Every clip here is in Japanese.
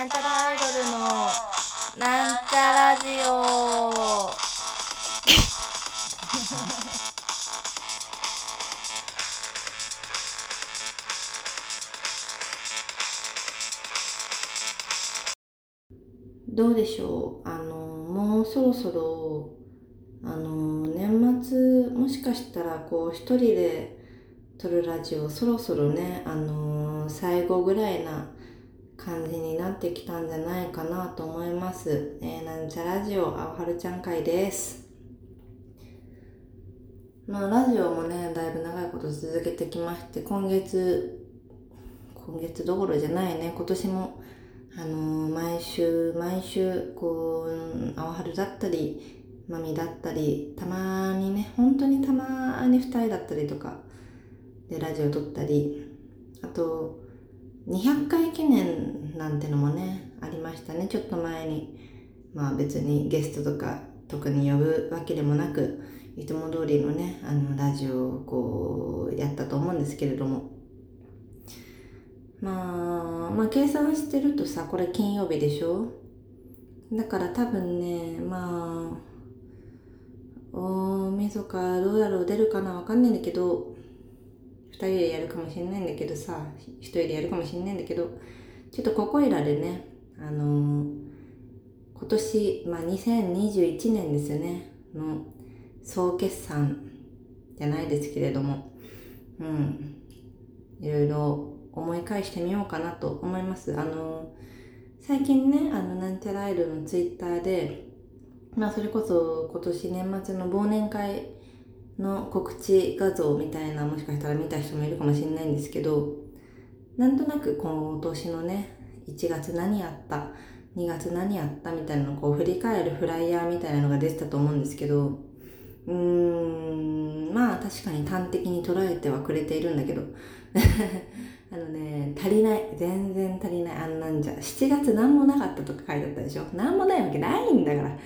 なんちゃらアイドルのなんちゃラジオ。どうでしょう？あのもうそろそろあの年末もしかしたらこう一人で撮るラジオそろそろねあの最後ぐらいな感じになってきたんじゃないかなと思います。えー、なんちゃラジオ、あおはるちゃん会です。まあ、ラジオもね、だいぶ長いこと続けてきまして、今月、今月どころじゃないね、今年も、あのー毎週、毎週、こう、あおはるだったり、まみだったり、たまにね、本当にたまに二人だったりとか、で、ラジオ撮ったり、あと、200回記念なんてのもねありましたね。ちょっと前にまあ別にゲストとか特に呼ぶわけでもなくいつも通りのねあのラジオをこうやったと思うんですけれども。まあまあ計算してるとさこれ金曜日でしょ？だから多分ねまあ大晦日どうだろう出るかなわかんないんだけど2人でやるかもしれないんだけどさ1人でやるかもしれないんだけどちょっとここいらでね。あのー今年、まあ、2021年ですよね。の総決算じゃないですけれども。うん。いろいろ思い返してみようかなと思います。あのー最近ねあのなんちゃらアイドルのツイッターでまあそれこそ今年年末の忘年会の告知画像みたいなもしかしたら見た人もいるかもしれないんですけどなんとなく今年のね1月何やった2月何やったみたいなのをこう振り返るフライヤーみたいなのが出てたと思うんですけどうーんまあ確かに端的に捉えてはくれているんだけど あのね足りない全然足りないあんなんじゃ7月何もなかったとか書いてあったでしょ。何もないわけないんだから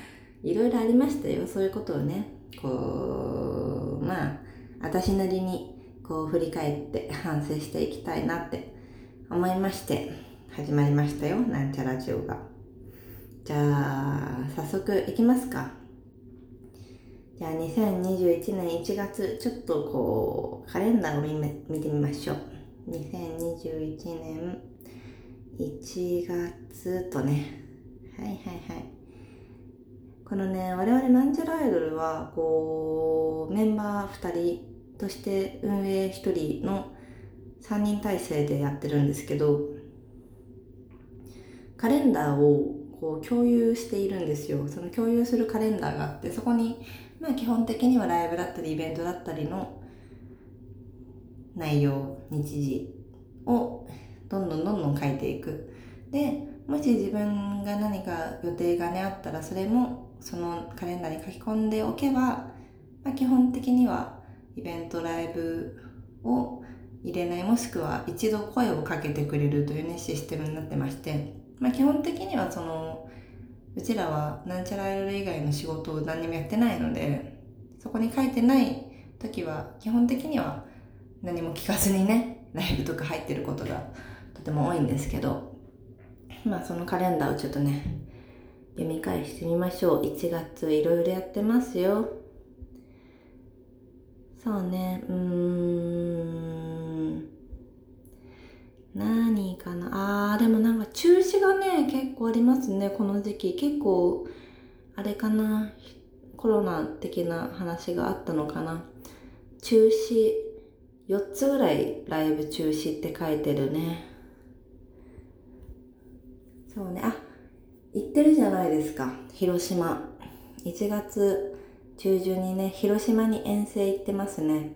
いろいろありましたよそういうことをね。こうまあ私なりにこう振り返って反省していきたいなって思いまして始まりましたよなんちゃラジオが。じゃあ早速いきますか。じゃあ2021年1月ちょっとこうカレンダーを見見てみましょう。2021年1月とね。はいはいはい。このね我々なんちゃらアイドルはこうメンバー2人として運営1人の3人体制でやってるんですけどカレンダーをこう共有しているんですよ。その共有するカレンダーがあってそこにまあ基本的にはライブだったりイベントだったりの内容日時をどんどんどんどん書いていく。でもし自分が何か予定がねあったらそれもそのカレンダーに書き込んでおけば、まあ、基本的にはイベントライブを入れないもしくは一度声をかけてくれるというねシステムになってまして、まあ、基本的にはそのうちらはなんちゃらアイドル以外の仕事を何にもやってないのでそこに書いてない時は基本的には何も聞かずにねライブとか入ってることがとても多いんですけどまあそのカレンダーをちょっとね読み返してみましょう。1月いろいろやってますよ。そうね。うーん。何かな。あーでもなんか中止がね結構ありますね。この時期。結構あれかな。コロナ的な話があったのかな。中止。4つぐらいライブ中止って書いてるね。そうね。あ行ってるじゃないですか。広島。1月中旬にね広島に遠征行ってますね。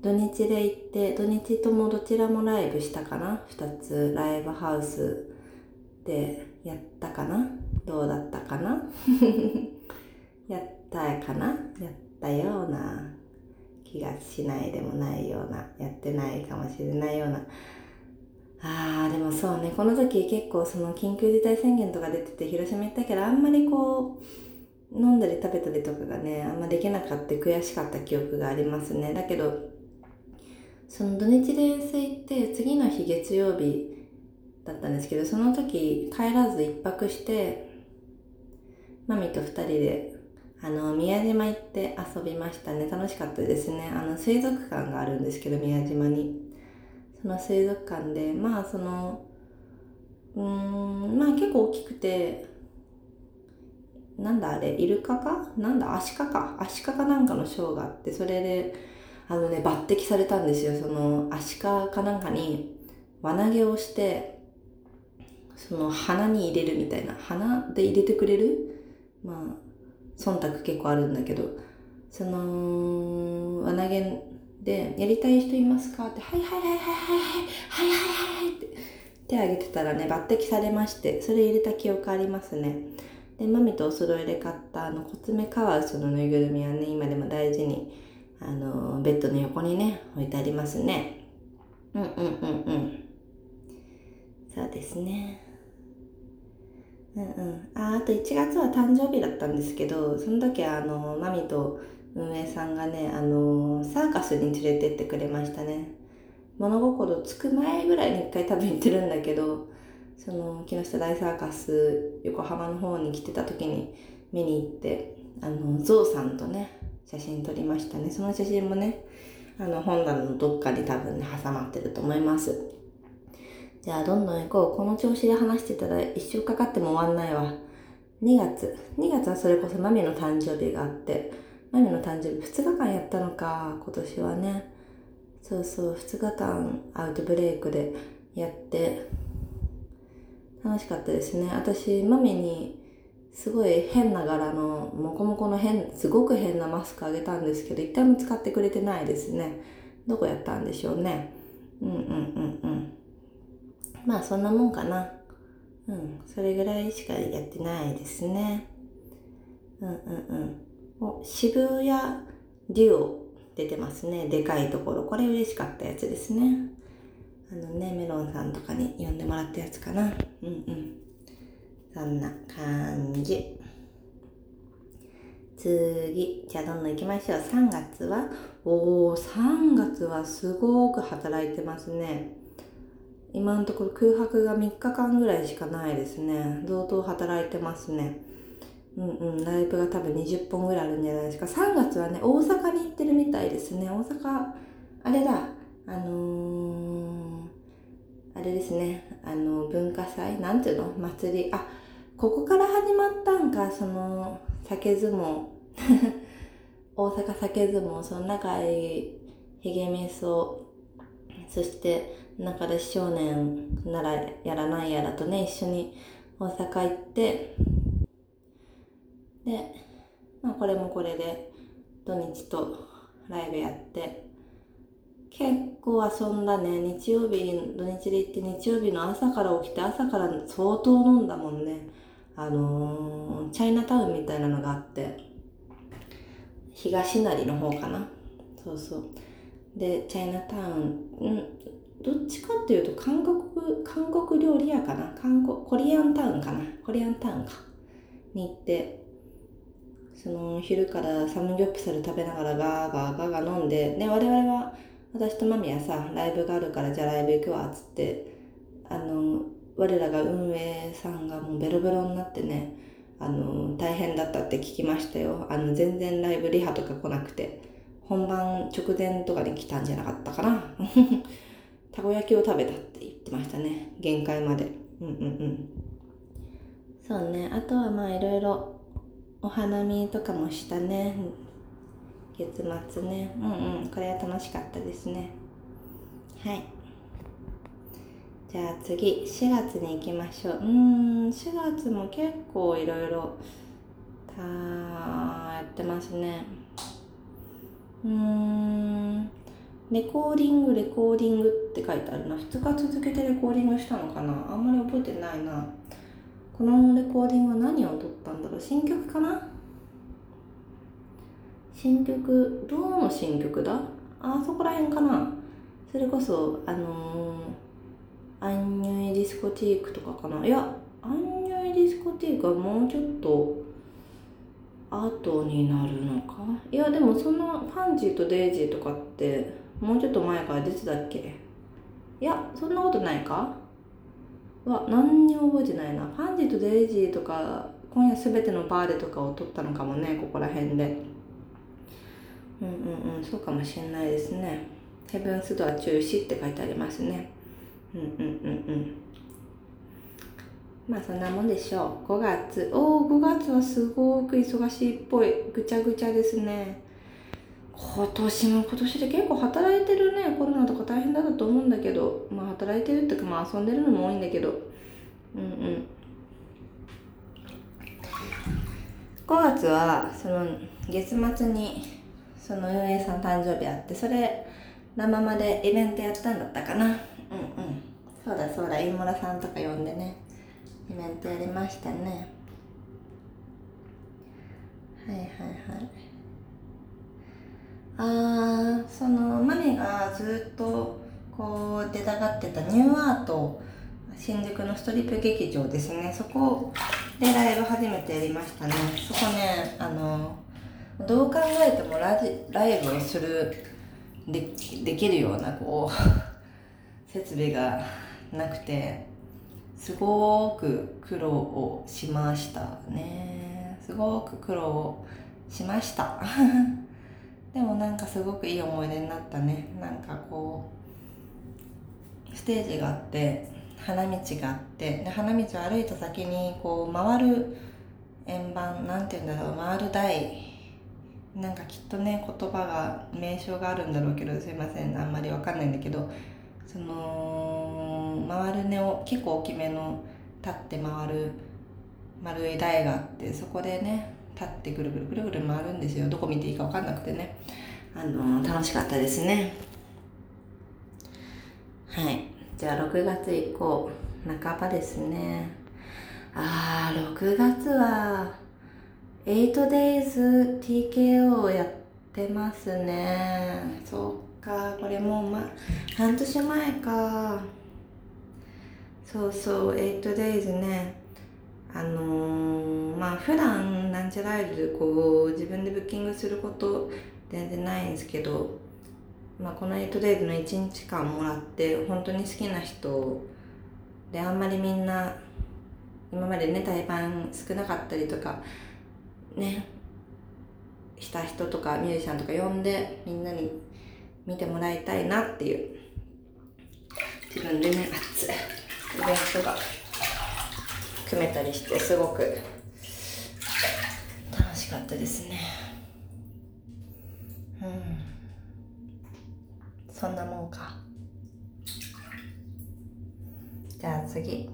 土日で行って土日ともどちらもライブしたかな。2つ。ライブハウスでやったかな。どうだったかな。やったかな。やったような気がしないでもないようなやってないかもしれないようなあーでもそうね。この時結構その緊急事態宣言とか出てて広島行ったけどあんまりこう飲んだり食べたりとかがねあんまできなかった悔しかった記憶がありますね。だけどその土日で遠征行って次の日月曜日だったんですけどその時帰らず一泊してマミと二人であの宮島行って遊びましたね。楽しかったですね。あの水族館があるんですけど宮島に。の水族館でまあそのうんまあ結構大きくてなんだあれイルカか？なんだ？アシカか？アシカかなんかのショーがあってそれであのね抜擢されたんですよ。そのアシカかなんかに輪投げをしてその鼻に入れるみたいな。鼻で入れてくれる？まあ忖度結構あるんだけどその輪投げで、やりたい人いますか？って、はいはいはいはいはいはい、はいはいはいはいって手挙げてたらね、抜擢されまして、それ入れた記憶ありますね。で、マミとお揃いで買ったあの、コツメカワウソのぬいぐるみはね、今でも大事に、あの、ベッドの横にね、置いてありますね。うんうんうんうん。そうですね。うんうん。あ、あと1月は誕生日だったんですけど、その時あの、マミと運営さんがねあのサーカスに連れてってくれましたね。物心つく前ぐらいに一回多分行ってるんだけどその木下大サーカス横浜の方に来てた時に見に行ってあのゾウさんとね写真撮りましたね。その写真もねあの本棚のどっかに多分ね挟まってると思います。じゃあどんどん行こう。この調子で話してたら一生かかっても終わんないわ。2月。2月はそれこそマミの誕生日があってマミの誕生日2日間やったのか今年はね。そうそう2日間アウトブレイクでやって。楽しかったですね。私マミにすごい変な柄のモコモコの変すごく変なマスクあげたんですけど一回も使ってくれてないですね。どこやったんでしょうね。うんうんうんうん。まあそんなもんかな。うん。それぐらいしかやってないですね。うんうんうん。お渋谷デュオ出てますね。でかいところ。これ嬉しかったやつですね。あのねメロンさんとかに呼んでもらったやつかな。うんうん。そんな感じ。次じゃあどんどん行きましょう。3月は？おお3月はすごく働いてますね。今のところ空白が3日間ぐらいしかないですね。同等働いてますね。うんうんライブが多分20本ぐらいあるんじゃないですか。3月はね大阪に行ってるみたいですね。大阪あれだ。あのー、あれですね。あの文化祭？なんていうの？祭り？あここから始まったんか。その酒相撲。大阪酒相撲。その中へひげめそ。そして中で少年ならやらないやらとね一緒に大阪行ってで、まあ、これもこれで土日とライブやって結構遊んだね。日曜日土日で行って日曜日の朝から起きて朝から相当飲んだもんね。あのー、チャイナタウンみたいなのがあって東成の方かな。そうそう。でチャイナタウンうんどっちかっていうと韓国韓国料理屋かな。韓国コリアンタウンかな。コリアンタウンか。に行ってその昼からサムギョプサル食べながらガーガーガーガー飲んでで我々は私とマミはさライブがあるからじゃあライブ行くわっつってあの我らが運営さんがもうベロベロになってねあの大変だったって聞きましたよ。あの全然ライブリハとか来なくて本番直前とかに来たんじゃなかったかな。たこ焼きを食べたって言ってましたね。限界まで。うんうんうん。そうね。あとはまあいろいろお花見とかもしたね。月末ね。うんうん。これは楽しかったですね。はい。じゃあ次。4月に行きましょう。うん。4月も結構いろいろたやってますね。うん。レコーディングレコーディングって書いてあるな。2日続けてレコーディングしたのかな。あんまり覚えてないな。このレコーディングは何を撮ったんだろう？新曲かな？新曲？どうの新曲だ？あそこら辺かな？それこそあのー、アンニュイディスコティークとかかな？いやアンニュイディスコティークはもうちょっと後になるのか？いやでもそんなパンジーとデイジーとかってもうちょっと前から出てたっけ？いやそんなことないか？は何にも覚えてないな。ファンジーとデイジーとか今夜すべてのバーでとかを撮ったのかもねここら辺で。うんうんうん。そうかもしれないですね。ヘブンスドア中止って書いてありますね。うんうんうんうん。まあそんなもんでしょう。5月。おお5月はすごく忙しいっぽい。ぐちゃぐちゃですね。今年も今年で結構働いてるねコロナとか大変だったと思うんだけどまあ働いてるっていうかまあ遊んでるのも多いんだけど。うんうん。5月はその月末にその運営さん誕生日あってそれラママでイベントやったんだったかな。うんうん。そうだそうだ飯村さんとか呼んでねイベントやりましたね。はいはいはい。あそのマミがずっとこう出たがってたニューアート新宿のストリップ劇場ですね。そこでライブ初めてやりましたね。そこねあのどう考えてもラジライブをするでできるようなこう 設備がなくてすごく苦労をしましたね。すごく苦労をしました。でもなんかすごくいい思い出になったね。なんかこうステージがあって花道があってで花道を歩いた先にこう回る円盤なんて言うんだろう回る台。なんかきっとね言葉が名称があるんだろうけどすいませんあんまりわかんないんだけどその回る根を結構大きめの立って回る丸い台があってそこでね立ってぐるぐるぐるぐる回るんですよ。どこ見ていいか分かんなくてね。あのー、楽しかったですね。はい。じゃあ6月以降半ばですね。あー6月は 8days TKO やってますね。そっか。これもう、ま、半年前か。そうそう 8days ね。あのー、まあ普段なんちゃらイルでこう自分でブッキングすること全然ないんですけど、まあ、この 8days の1日間もらって本当に好きな人であんまりみんな今までね対バン少なかったりとかねした人とかミュージシャンとか呼んでみんなに見てもらいたいなっていう自分でね熱いイベントが組めたりしてすごく。楽しかったですね。うん。そんなもんか。じゃあ次。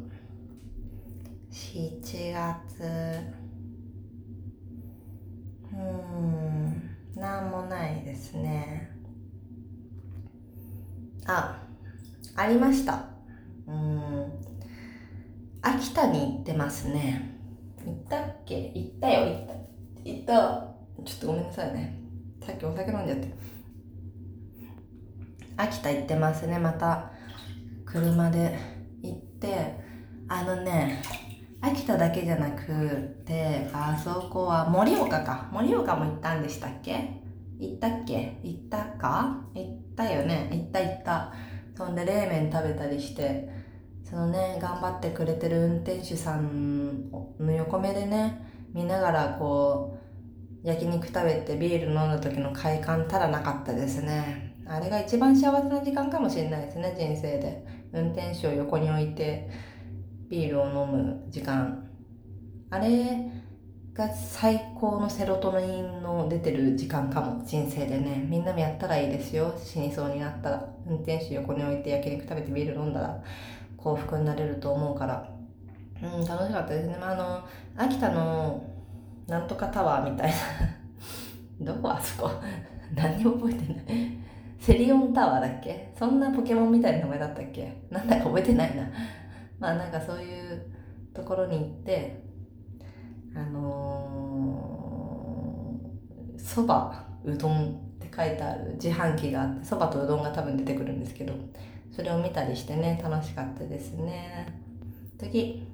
7月うん。なんもないですね。あありましたうん秋田に行ってますね。行ったっけ？行ったよ行った。行った。ちょっとごめんなさいね。さっきお酒飲んじゃって。秋田行ってますねまた。車で行って。あのね秋田だけじゃなくてあそこは盛岡か。盛岡も行ったんでしたっけ？行ったっけ？行ったか？行ったよね。行った行った。そんで冷麺食べたりして。そのね頑張ってくれてる運転手さんの横目でね見ながらこう焼肉食べてビール飲んだ時の快感たらなかったですね。あれが一番幸せな時間かもしれないですね人生で。運転手を横に置いてビールを飲む時間。あれが最高のセロトニンの出てる時間かも人生でね。みんなもやったらいいですよ。死にそうになったら。運転手横に置いて焼肉食べてビール飲んだら。幸福になれると思うから。うん楽しかったですね、まあ、あの秋田のなんとかタワーみたいな。どこあそこ？何も覚えてない。セリオンタワーだっけ？そんなポケモンみたいな名前だったっけ？なんだか覚えてないな。まあなんかそういうところに行ってあのそ、ー、ばうどんって書いてある自販機があってそばとうどんが多分出てくるんですけどそれを見たりしてね楽しかったですね。次。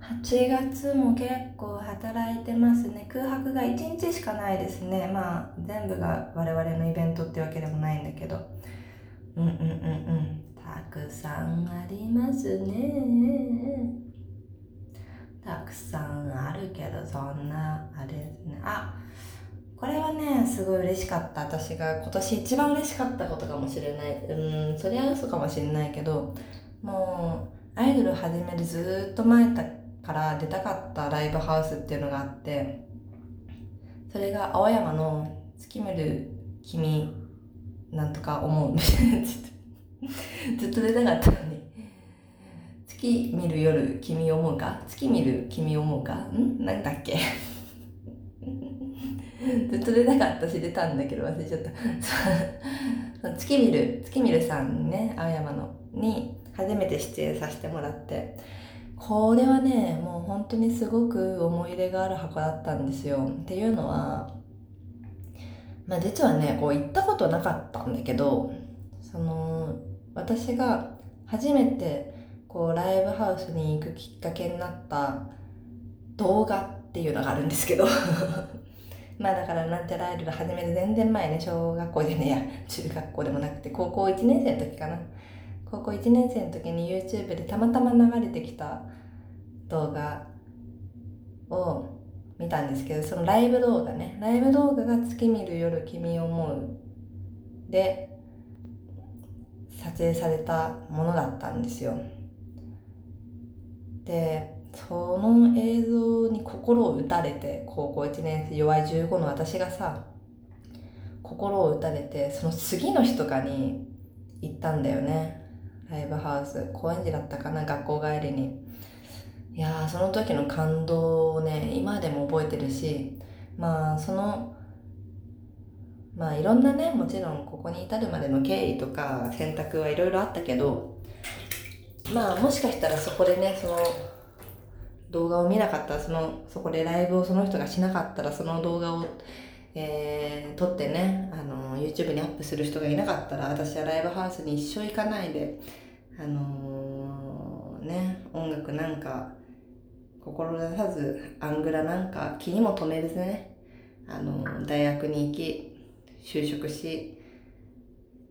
8月も結構働いてますね。空白が1日しかないですね。まあ全部が我々のイベントってわけでもないんだけど。うんうんうんうん。たくさんありますね。たくさんあるけどそんなあれですね。あこれはねすごい嬉しかった。私が今年一番嬉しかったことかもしれない。うんそりゃ嘘かもしれないけどもうアイドル始めるずっと前から出たかったライブハウスっていうのがあってそれが青山の月見る君なんとか思うずっと出たかったのに。月見る夜君思うか？月見る君思うか？ん？なんだっけ？ずっと出たかったし出たんだけど忘れちゃった。月見る月見るさんね青山のに初めて出演させてもらって。これはねもう本当にすごく思い入れがある箱だったんですよ。っていうのはまあ実はねこう行ったことなかったんだけどその私が初めてこうライブハウスに行くきっかけになった動画っていうのがあるんですけど。まあだからなんてライブ始める全然前ね小学校でねや中学校でもなくて高校1年生の時かな。高校1年生の時に YouTube でたまたま流れてきた動画を見たんですけどそのライブ動画ねライブ動画が「月見る夜君を思う」で撮影されたものだったんですよ。でその映像に心を打たれて高校1年生弱い15の私がさ心を打たれてその次の日とかに行ったんだよね。ライブハウス。高円寺だったかな学校帰りに。いやその時の感動をね今でも覚えてるしまあそのまあいろんなねもちろんここに至るまでの経緯とか選択はいろいろあったけどまあもしかしたらそこでねその動画を見なかったらそのそこでライブをその人がしなかったらその動画を、えー、撮ってねあの YouTube にアップする人がいなかったら私はライブハウスに一生行かないであのー、ね音楽なんか志さずアングラなんか気にも留めずねあの大学に行き就職し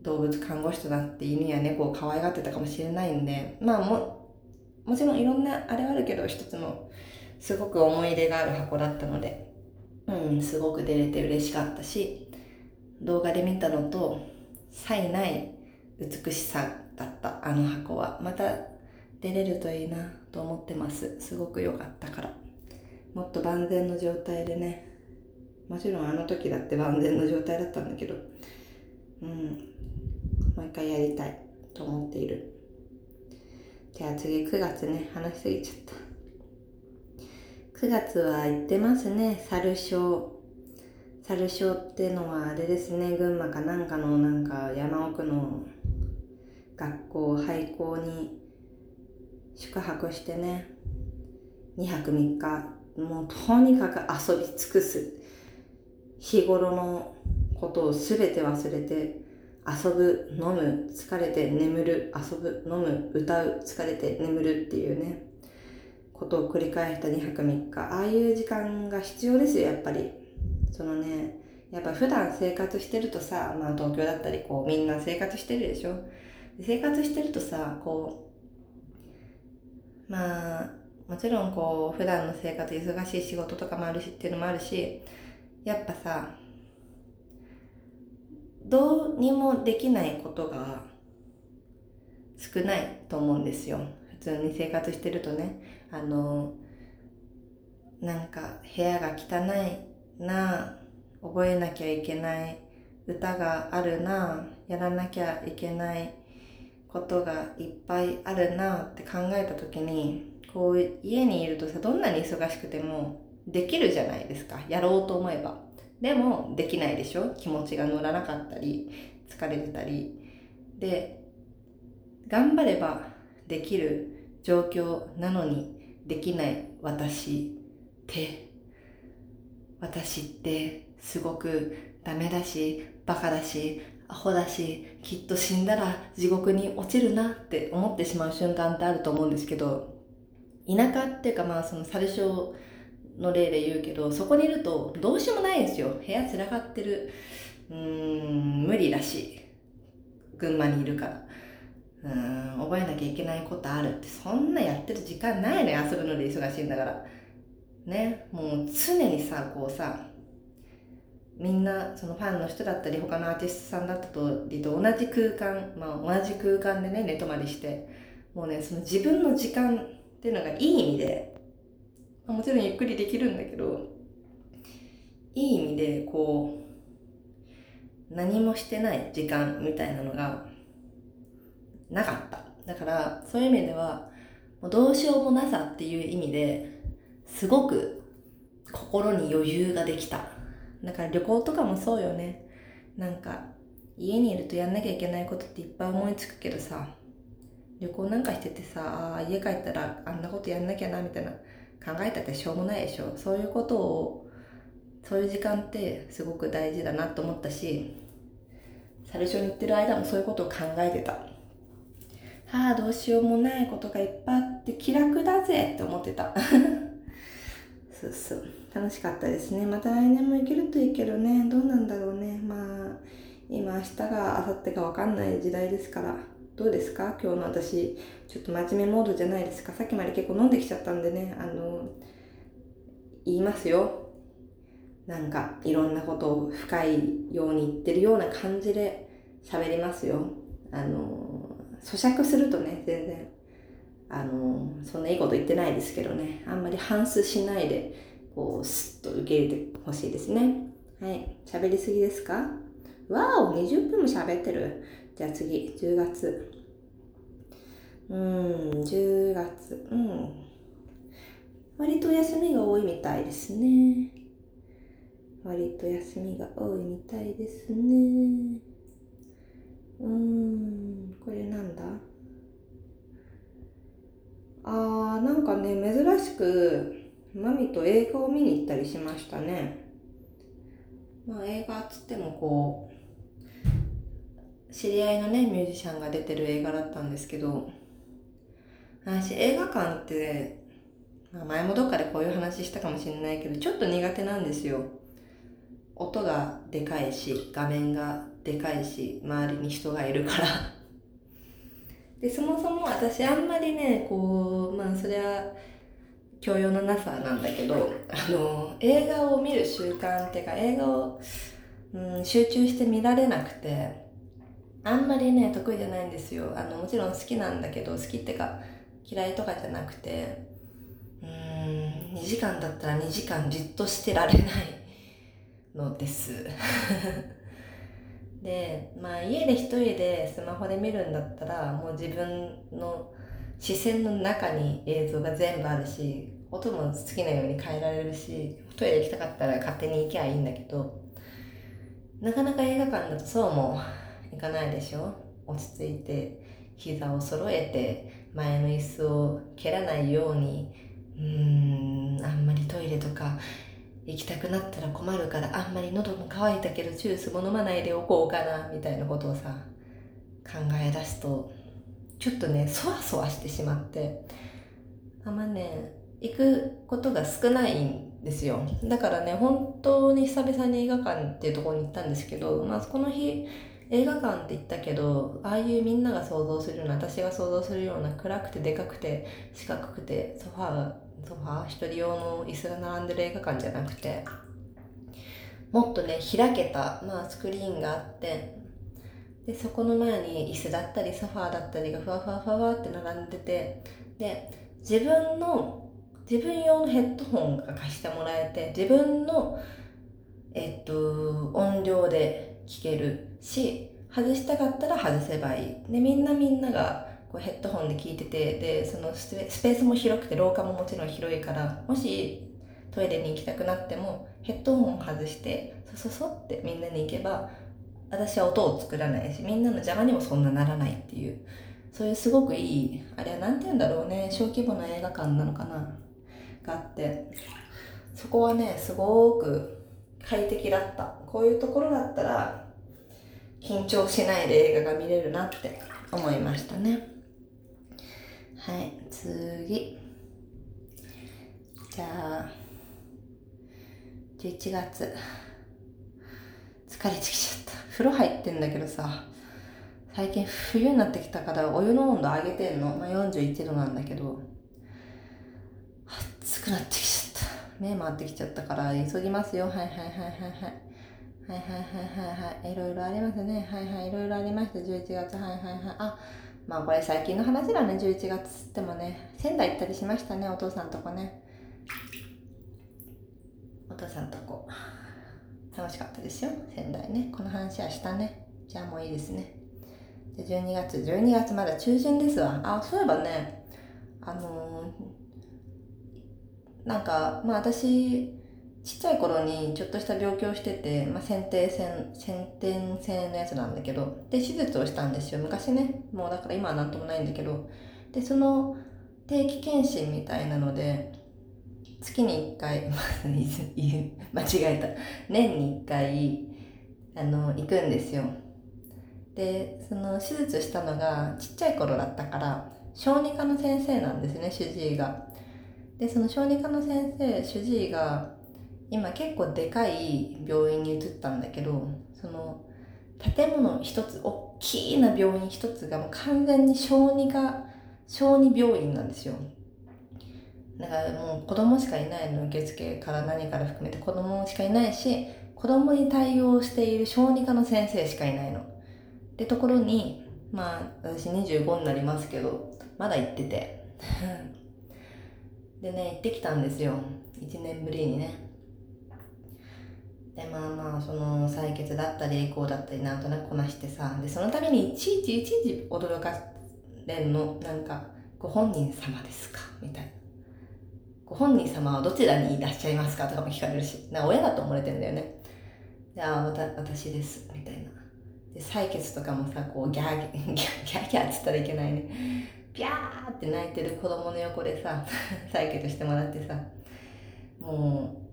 動物看護師となって犬や猫を可愛がってたかもしれないんでまあももちろんいろんなあれはあるけど一つのすごく思い入れがある箱だったのでうんすごく出れて嬉しかったし動画で見たのと才ない美しさだったあの箱はまた出れるといいなと思ってます。すごく良かったから。もっと万全の状態でねもちろんあの時だって万全の状態だったんだけどうんもう一回やりたいと思っている。じゃあ次9月ね話しすぎちゃった9月は行ってますね猿小猿小ってのはあれですね群馬かなんかのなんか山奥の学校廃校に宿泊してね2泊3日もうとにかく遊び尽くす日頃のことを全て忘れて遊ぶ飲む疲れて眠る遊ぶ飲む歌う疲れて眠るっていうねことを繰り返した2泊3日。ああいう時間が必要ですよやっぱり。そのねやっぱ普段生活してるとさ、まあ、東京だったりこうみんな生活してるでしょ。生活してるとさこうまあもちろんこう普段の生活忙しい仕事とかもあるしっていうのもあるしやっぱさどうにもできないことが少ないと思うんですよ。普通に生活してるとね。あのなんか部屋が汚いな覚えなきゃいけない歌があるなやらなきゃいけないことがいっぱいあるなって考えた時にこう家にいるとさどんなに忙しくてもできるじゃないですか。やろうと思えば。でもできないでしょ？気持ちが乗らなかったり疲れてたり。で頑張ればできる状況なのにできない私って私ってすごくダメだしバカだしアホだしきっと死んだら地獄に落ちるなって思ってしまう瞬間ってあると思うんですけど田舎っていうかまあその猿小の例で言うけど、そこにいるとどうしようもないですよ。部屋散らかってる。うーん、無理だし。群馬にいるから。うん覚えなきゃいけないことあるってそんなやってる時間ないのよ遊ぶので忙しいんだからねもう常にさこうさみんなそのファンの人だったり他のアーティストさんだったりと同じ空間、まあ、同じ空間でね寝泊まりしてもうねその自分の時間っていうのがいい意味で、もちろんゆっくりできるんだけどいい意味でこう何もしてない時間みたいなのがなかった。だからそういう意味ではもうどうしようもなさっていう意味ですごく心に余裕ができた。だから旅行とかもそうよね。なんか家にいるとやんなきゃいけないことっていっぱい思いつくけどさ旅行なんかしててさあ家帰ったらあんなことやんなきゃなみたいな考えたってしょうもないでしょ。そういうことをそういう時間ってすごく大事だなと思ったし最初に言ってる間もそういうことを考えてた。はあどうしようもないことがいっぱいあって気楽だぜって思ってた。そうそう。楽しかったですね。また来年も行けるといいけどね。どうなんだろうね。まあ今明日が明後日か分かんない時代ですから。どうですか？今日の私ちょっと真面目モードじゃないですか？さっきまで結構飲んできちゃったんでねあの言いますよなんかいろんなことを深いように言ってるような感じで喋りますよあの咀嚼するとね全然あのそんないいこと言ってないですけどねあんまり反芻しないでこう、スッと受け入れてほしいですね。はい。喋りすぎですか？わお !20 分も喋ってる。じゃあ次、10月。うん、10月。うん。割と休みが多いみたいですね。割と休みが多いみたいですね。うーん、これなんだ？あー、なんかね、珍しく、マミと映画を見に行ったりしましたね。まあ映画っつってもこう、知り合いのね、ミュージシャンが出てる映画だったんですけど、私映画館って、まあ、前もどっかでこういう話したかもしれないけど、ちょっと苦手なんですよ。音がでかいし、画面がでかいし、周りに人がいるからで、そもそも私あんまりね、こう、まあそりゃ、教養のなさなんだけど、あの、映画を見る習慣っていうか、映画を、うん、集中して見られなくて、あんまりね、得意じゃないんですよ。あの、もちろん好きなんだけど、好きってか、嫌いとかじゃなくて、うーん、2時間だったら2時間じっとしてられないのです。で、まあ家で一人でスマホで見るんだったら、もう自分の視線の中に映像が全部あるし音も好きなように変えられるしトイレ行きたかったら勝手に行きゃいいんだけどなかなか映画館だとそうもいかないでしょ？落ち着いて膝を揃えて前の椅子を蹴らないように。うーんあんまりトイレとか行きたくなったら困るからあんまり喉も渇いたけどジュースも飲まないでおこうかなみたいなことをさ考え出すとちょっとねそわそわしてしまって。あんまね行くことが少ないんですよ。だからね本当に久々に映画館っていうところに行ったんですけど、まあ、この日映画館って言ったけどああいうみんなが想像するような私が想像するような暗くてでかくて四角くてソファーソファー一人用の椅子が並んでる映画館じゃなくてもっとね開けた、まあ、スクリーンがあってでそこの前に椅子だったりソファーだったりがふわふわふわふわって並んでてで自分の自分用のヘッドホンが貸してもらえて自分のえっと音量で聞けるし外したかったら外せばいい。でみんなみんながこうヘッドホンで聞いててでそのスペースも広くて廊下ももちろん広いからもしトイレに行きたくなってもヘッドホン外してそそそってみんなに行けば私は音を作らないしみんなの邪魔にもそんなならないっていうそういうすごくいいあれは何て言うんだろうね小規模な映画館なのかながあってそこはねすごく快適だった。こういうところだったら緊張しないで映画が見れるなって思いましたねはい次じゃあ11月疲れてきちゃった風呂入ってんだけどさ最近冬になってきたからお湯の温度上げてんの。まあ、41度なんだけど、暑くなってきちゃった。目回ってきちゃったから急ぎますよ。はいはいはいはいはい。はいはいはいはいはい。いろいろありますね。はいはい、いろいろありました。11月。はいはいはい。あ、まあこれ最近の話だね。11月つってもね。仙台行ったりしましたね。お父さんとこね。お父さんとこ。楽しかったですよ。仙台ね。この話はしたね。じゃあもういいですね。で12月、12月まだ中旬ですわ。あ、そういえばね、あのー、なんか、まあ私、ちっちゃい頃にちょっとした病気をしてて、まあ、先天性、先天性のやつなんだけど、で、手術をしたんですよ。昔ね。もうだから今はなんともないんだけど。で、その定期検診みたいなので、月に1回、間違えた。年に1回、あの、行くんですよ。でその手術したのがちっちゃい頃だったから小児科の先生なんですね主治医が。でその小児科の先生主治医が今結構でかい病院に移ったんだけどその建物一つ大きな病院一つがもう完全に小児科小児病院なんですよだからもう子供しかいないの受付から何から含めて子供しかいないし子供に対応している小児科の先生しかいないのってところに、まあ、私25になりますけど、まだ行ってて。でね、行ってきたんですよ。1年ぶりにね。で、まあまあ、その採血だったり、エコーだったり、なんとなくこなしてさ、で、そのためにいちいちいちいち驚かれんの、なんか、ご本人様ですか？みたいな。ご本人様はどちらにいらっしゃいますか？とかも聞かれるし、な親だと思われてんだよね。で、ああ、私です、みたいな。で採血とかもさこうギャーギャーギャーギャーっつったらいけないねピャーって泣いてる子供の横でさ 採血してもらってさもう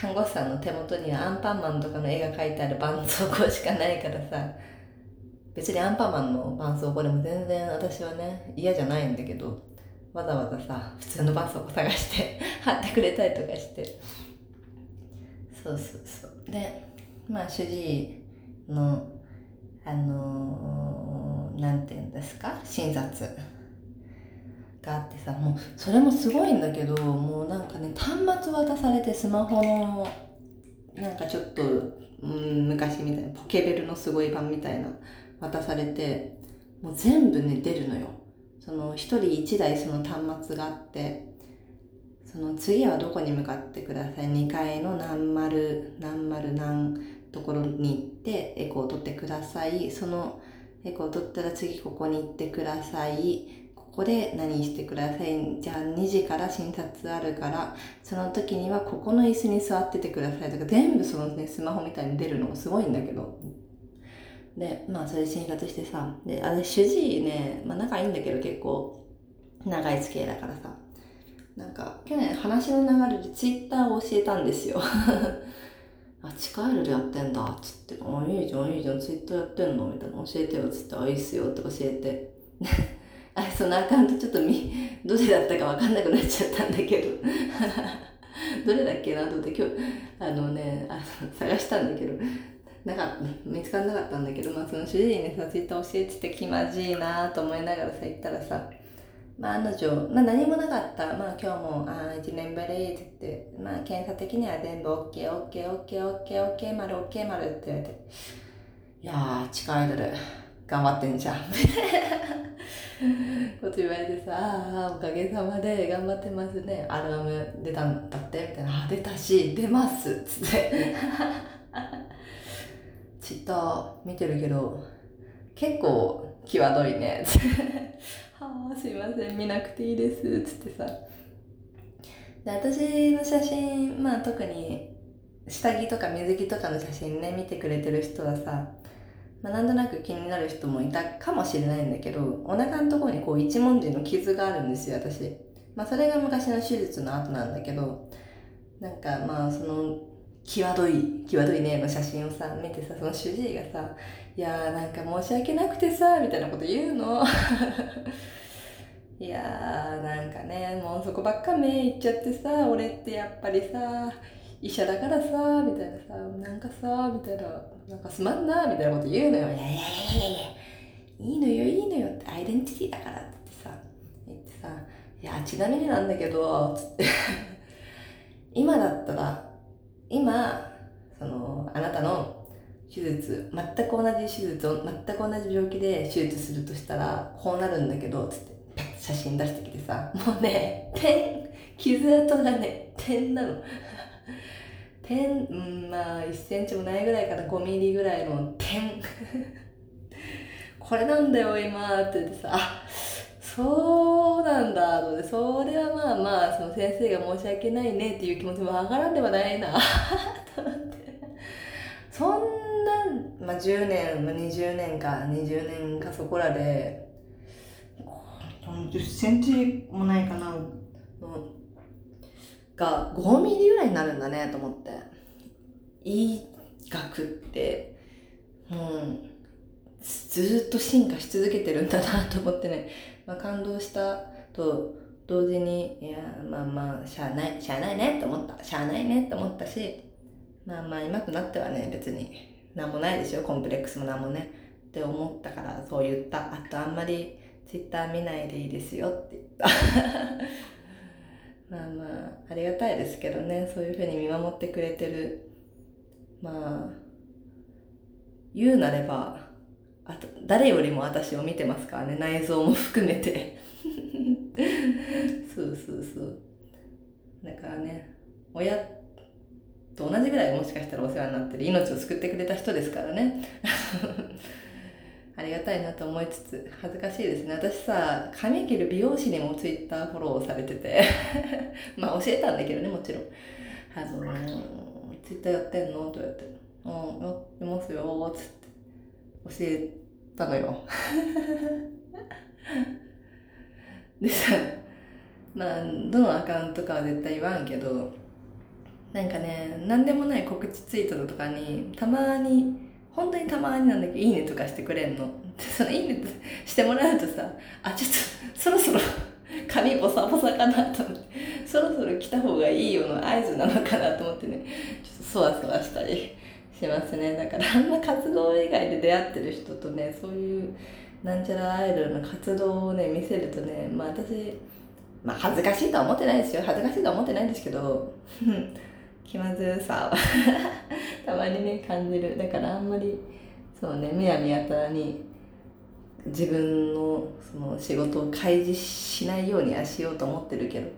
看護師さんの手元にはアンパンマンとかの絵が描いてある絆創膏しかないからさ。別にアンパンマンの絆創膏でも全然私はね嫌じゃないんだけどわざわざさ普通の絆創膏探して 貼ってくれたりとかして。そうそうそう。でまあ主治医のあのー、なんて言うんですか？診察。があってさもうそれもすごいんだけどもうなんかね端末渡されてスマホのなんかちょっと、うん、昔みたいなポケベルのすごい版みたいな渡されてもう全部ね出るのよ。その一人一台その端末があってその次はどこに向かってください。2階の何丸何丸何ところに行ってエコーを取ってください。そのエコーを取ったら次ここに行ってください。ここで何してください。じゃあ2時から診察あるからその時にはここの椅子に座っててくださいとか全部そのねスマホみたいに出るのもすごいんだけど。でまあそれ診察してさであれ主治医ね、まあ、仲いいんだけど結構長い付き合いだからさ。なんか去年話の流れでツイッターを教えたんですよ。あ、地下アイルでやってんだ、っつって、あ、いいじゃん、いいじゃん、ツイッターやってんの？みたいな、教えてよ、つって、あ、いいっすよ、って教えて。あ、そのアカウントちょっとみ、どれだったかわかんなくなっちゃったんだけど。どれだっけなと思って今日、あのね、あ探したんだけど、なか、見つからなかったんだけど、まあその主治医にさ、ツイッター教えてて気まじいなと思いながらさ、言ったらさ、まあ、案の定、まあ、何もなかった。まあ、今日も、ああ、1年ぶりって言って、まあ、検査的には全部 OK、OK、OK、OK、OK、丸、OK、丸って言われて、いやー、地下アイドル、頑張ってんじゃん。こと言われてさ、ああ、おかげさまで頑張ってますね。アルバム出たんだって？みたいな。あ、出たし、出ますっつって。ツイッター見てるけど、結構際どいね。はあすいません見なくていいです」つってさで私の写真まあ特に下着とか水着とかの写真ね見てくれてる人はさ、まあ、なんとなく気になる人もいたかもしれないんだけどお腹のところにこう一文字の傷があるんですよ私。まあそれが昔の手術の後なんだけどなんかまあその際どい際どいねの写真をさ見てさその主治医がさいやーなんか申し訳なくてさみたいなこと言うの。いやーなんかねもうそこばっか目いっちゃってさ俺ってやっぱりさ医者だからさみたいなさなんかさみたいな。なんかすまんなみたいなこと言うのよ。いやいやいやいやいいいのよいいのよってアイデンティティだからってさ言ってさいやちなみになんだけどつって。今だったら今そのあなたの手術全く同じ手術を全く同じ病気で手術するとしたらこうなるんだけどつって写真出してきてさもうね点傷跡がね点なの。点、うん、まあ1センチもないぐらいかな5ミリぐらいの点。これなんだよ今って言ってさあそうなんだとでそれはまあまあその先生が申し訳ないねっていう気持ちもわからんではないな と思って。そんな、まあ、10年、まあ、20年か20年かそこらで10センチもないかな。のが5ミリぐらいになるんだねと思って。いい額ってうん。ずっと進化し続けてるんだなと思ってね、まあ、感動したと同時にいやまあまあしゃあないしゃあないねって思った。しゃあないねって思ったしまあまあ今となってはね別に何もないでしょ。コンプレックスも何もね。って思ったからそう言った。あとあんまりツイッター見ないでいいですよって言った。まあまあありがたいですけどね。そういうふうに見守ってくれてる。まあ言うなればあと誰よりも私を見てますからね。内臓も含めて。そうそうそう。だからね親と同じぐらいもしかしたらお世話になってる命を救ってくれた人ですからね。ありがたいなと思いつつ恥ずかしいですね。私さ髪切る美容師にもツイッターフォローされてて まあ教えたんだけどねもちろん。あのツイッターやってんの？と言われて「うんやってますよ」つって教えたのよ。でさまあどのアカウントかは絶対言わんけどなんかね何でもない告知ツイートとかにたまに本当にたまになんだけどいいねとかしてくれんの？そのいいねしてもらうとさあちょっとそろそろ 髪ボサボサかなと思って。そろそろ来た方がいいよの合図なのかなと思ってね。ちょっとそわそわしたりしますね。だからあんな活動以外で出会ってる人とねそういうなんちゃらアイドルの活動をね見せるとねまあ私まあ恥ずかしいとは思ってないですよ。恥ずかしいとは思ってないんですけど気まずさ たまにね感じるだからあんまりそうねむやみやたらに自分のその仕事を開示しないようにはしようと思ってるけど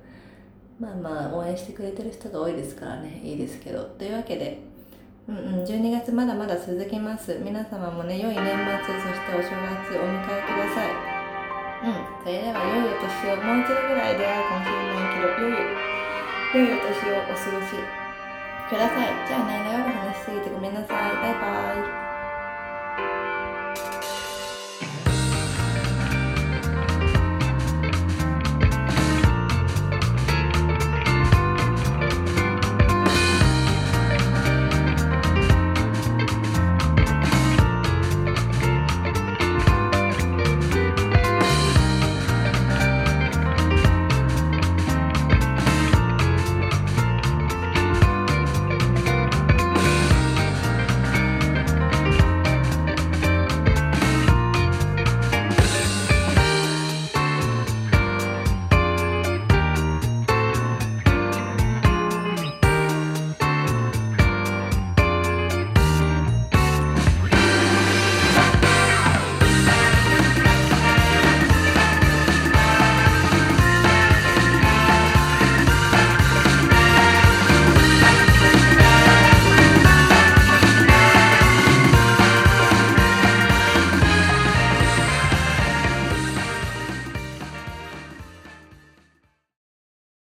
まあまあ応援してくれてる人が多いですからねいいですけどというわけでうんうん、12月まだまだ続きます。皆様もね、良い年末、そしてお正月お迎えください。うん、それでは良いお年を、もう一度ぐらい出会うかもしれないけど、良い、良いお年をお過ごしください。じゃあね、長く話しすぎてごめんなさい。バイバイ。